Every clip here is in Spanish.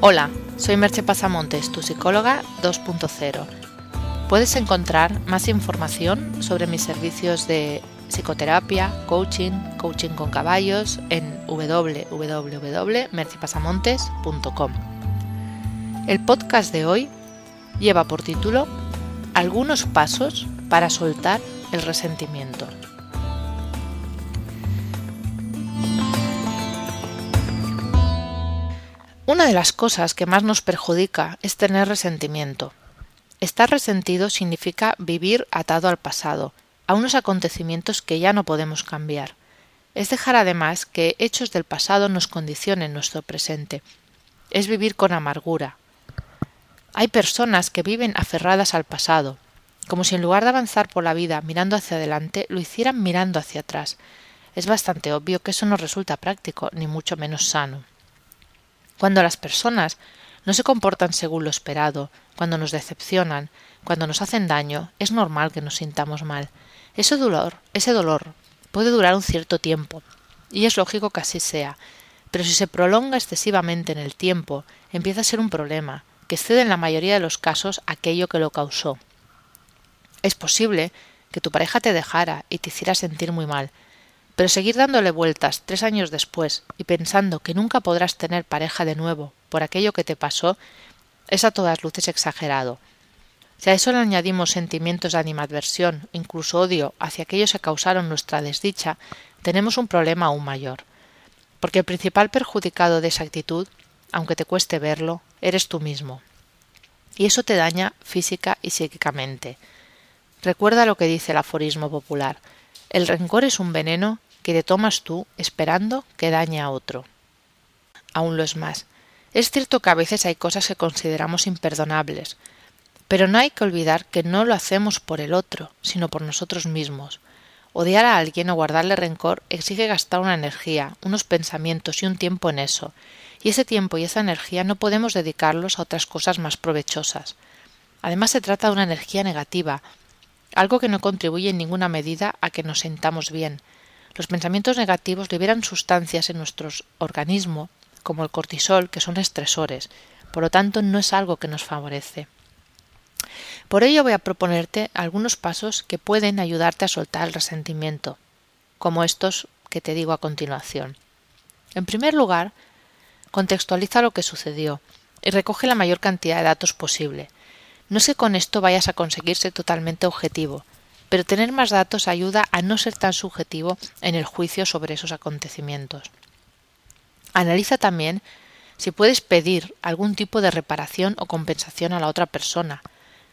Hola, soy Merche Pasamontes, tu psicóloga 2.0. Puedes encontrar más información sobre mis servicios de psicoterapia, coaching, coaching con caballos en www.merchipasamontes.com. El podcast de hoy lleva por título Algunos pasos para soltar el resentimiento. Una de las cosas que más nos perjudica es tener resentimiento. Estar resentido significa vivir atado al pasado, a unos acontecimientos que ya no podemos cambiar. Es dejar además que hechos del pasado nos condicionen nuestro presente. Es vivir con amargura. Hay personas que viven aferradas al pasado, como si en lugar de avanzar por la vida mirando hacia adelante, lo hicieran mirando hacia atrás. Es bastante obvio que eso no resulta práctico, ni mucho menos sano. Cuando las personas no se comportan según lo esperado, cuando nos decepcionan, cuando nos hacen daño, es normal que nos sintamos mal. Ese dolor, ese dolor puede durar un cierto tiempo, y es lógico que así sea, pero si se prolonga excesivamente en el tiempo, empieza a ser un problema, que excede en la mayoría de los casos aquello que lo causó. Es posible que tu pareja te dejara y te hiciera sentir muy mal, pero seguir dándole vueltas tres años después y pensando que nunca podrás tener pareja de nuevo por aquello que te pasó es a todas luces exagerado. Si a eso le añadimos sentimientos de animadversión, incluso odio hacia aquellos que causaron nuestra desdicha, tenemos un problema aún mayor. Porque el principal perjudicado de esa actitud, aunque te cueste verlo, eres tú mismo. Y eso te daña física y psíquicamente. Recuerda lo que dice el aforismo popular. El rencor es un veneno que te tomas tú esperando que dañe a otro. Aún lo es más. Es cierto que a veces hay cosas que consideramos imperdonables, pero no hay que olvidar que no lo hacemos por el otro, sino por nosotros mismos. Odiar a alguien o guardarle rencor exige gastar una energía, unos pensamientos y un tiempo en eso, y ese tiempo y esa energía no podemos dedicarlos a otras cosas más provechosas. Además se trata de una energía negativa, algo que no contribuye en ninguna medida a que nos sintamos bien, los pensamientos negativos liberan sustancias en nuestro organismo, como el cortisol, que son estresores, por lo tanto no es algo que nos favorece. Por ello voy a proponerte algunos pasos que pueden ayudarte a soltar el resentimiento, como estos que te digo a continuación. En primer lugar, contextualiza lo que sucedió y recoge la mayor cantidad de datos posible. No sé con esto vayas a conseguirse totalmente objetivo, pero tener más datos ayuda a no ser tan subjetivo en el juicio sobre esos acontecimientos. Analiza también si puedes pedir algún tipo de reparación o compensación a la otra persona.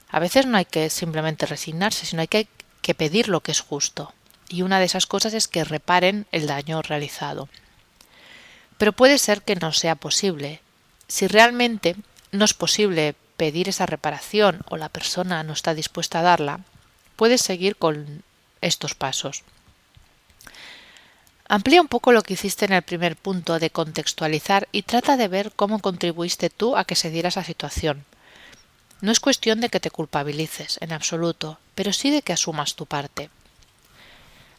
A veces no hay que simplemente resignarse, sino hay que, que pedir lo que es justo. Y una de esas cosas es que reparen el daño realizado. Pero puede ser que no sea posible. Si realmente no es posible pedir esa reparación o la persona no está dispuesta a darla, puedes seguir con estos pasos. Amplía un poco lo que hiciste en el primer punto de contextualizar y trata de ver cómo contribuiste tú a que se diera esa situación. No es cuestión de que te culpabilices, en absoluto, pero sí de que asumas tu parte.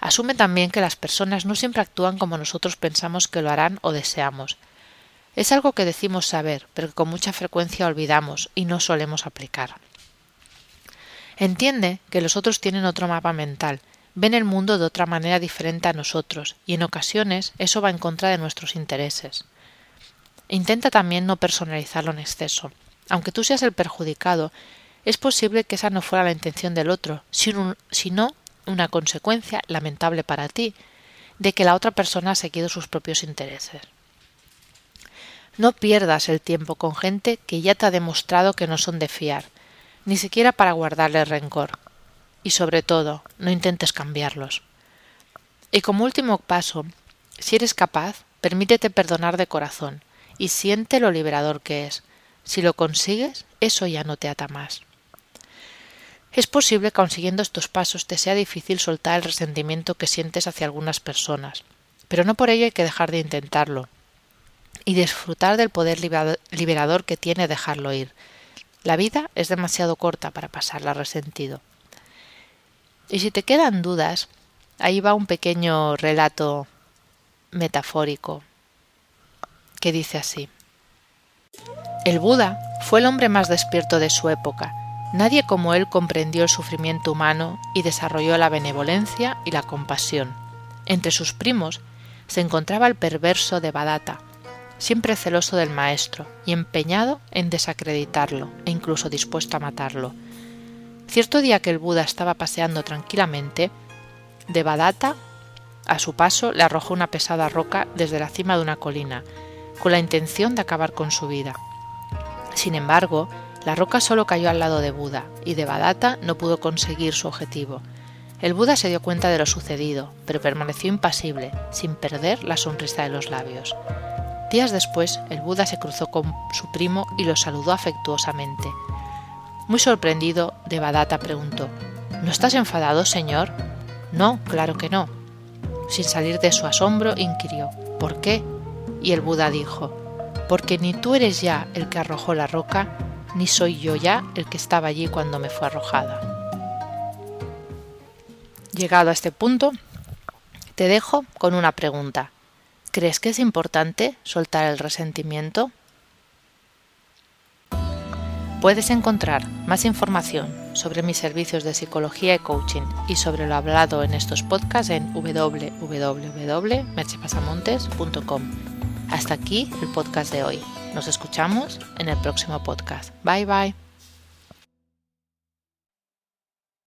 Asume también que las personas no siempre actúan como nosotros pensamos que lo harán o deseamos. Es algo que decimos saber, pero que con mucha frecuencia olvidamos y no solemos aplicar. Entiende que los otros tienen otro mapa mental, ven el mundo de otra manera diferente a nosotros, y en ocasiones eso va en contra de nuestros intereses. Intenta también no personalizarlo en exceso. Aunque tú seas el perjudicado, es posible que esa no fuera la intención del otro, sino una consecuencia lamentable para ti de que la otra persona ha seguido sus propios intereses. No pierdas el tiempo con gente que ya te ha demostrado que no son de fiar, ni siquiera para guardarle rencor. Y sobre todo, no intentes cambiarlos. Y como último paso, si eres capaz, permítete perdonar de corazón y siente lo liberador que es. Si lo consigues, eso ya no te ata más. Es posible que consiguiendo estos pasos te sea difícil soltar el resentimiento que sientes hacia algunas personas, pero no por ello hay que dejar de intentarlo y disfrutar del poder liberador que tiene dejarlo ir, la vida es demasiado corta para pasarla resentido. Y si te quedan dudas, ahí va un pequeño relato metafórico que dice así. El Buda fue el hombre más despierto de su época. Nadie como él comprendió el sufrimiento humano y desarrolló la benevolencia y la compasión. Entre sus primos se encontraba el perverso de Badata, siempre celoso del maestro y empeñado en desacreditarlo e incluso dispuesto a matarlo. Cierto día que el Buda estaba paseando tranquilamente, Devadatta, a su paso, le arrojó una pesada roca desde la cima de una colina, con la intención de acabar con su vida. Sin embargo, la roca solo cayó al lado de Buda, y Devadatta no pudo conseguir su objetivo. El Buda se dio cuenta de lo sucedido, pero permaneció impasible, sin perder la sonrisa de los labios. Días después, el Buda se cruzó con su primo y lo saludó afectuosamente. Muy sorprendido, Devadatta preguntó ¿No estás enfadado, señor? No, claro que no. Sin salir de su asombro, inquirió ¿Por qué? Y el Buda dijo Porque ni tú eres ya el que arrojó la roca, ni soy yo ya el que estaba allí cuando me fue arrojada. Llegado a este punto, te dejo con una pregunta. ¿Crees que es importante soltar el resentimiento? Puedes encontrar más información sobre mis servicios de psicología y coaching y sobre lo hablado en estos podcasts en www.merchepasamontes.com. Hasta aquí el podcast de hoy. Nos escuchamos en el próximo podcast. Bye bye.